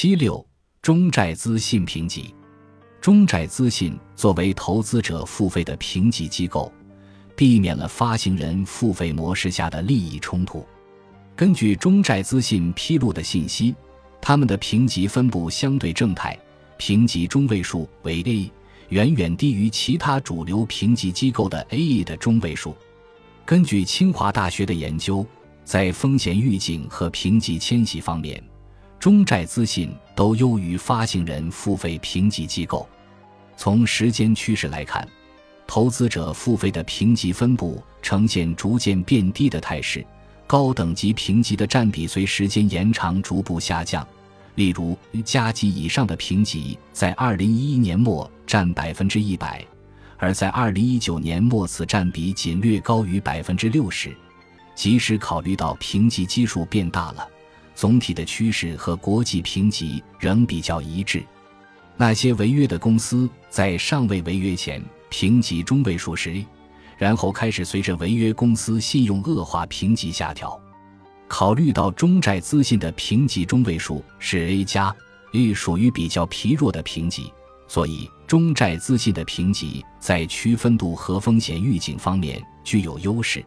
七六中债资信评级，中债资信作为投资者付费的评级机构，避免了发行人付费模式下的利益冲突。根据中债资信披露的信息，他们的评级分布相对正态，评级中位数为 A，远远低于其他主流评级机构的 A E 的中位数。根据清华大学的研究，在风险预警和评级迁徙方面。中债资信都优于发行人付费评级机构。从时间趋势来看，投资者付费的评级分布呈现逐渐变低的态势，高等级评级的占比随时间延长逐步下降。例如，加级以上的评级在二零一一年末占百分之一百，而在二零一九年末此占比仅略高于百分之六十。即使考虑到评级基数变大了。总体的趋势和国际评级仍比较一致。那些违约的公司在尚未违约前，评级中位数是 A，然后开始随着违约公司信用恶化，评级下调。考虑到中债资信的评级中位数是 A 加，A 属于比较疲弱的评级，所以中债资信的评级在区分度和风险预警方面具有优势。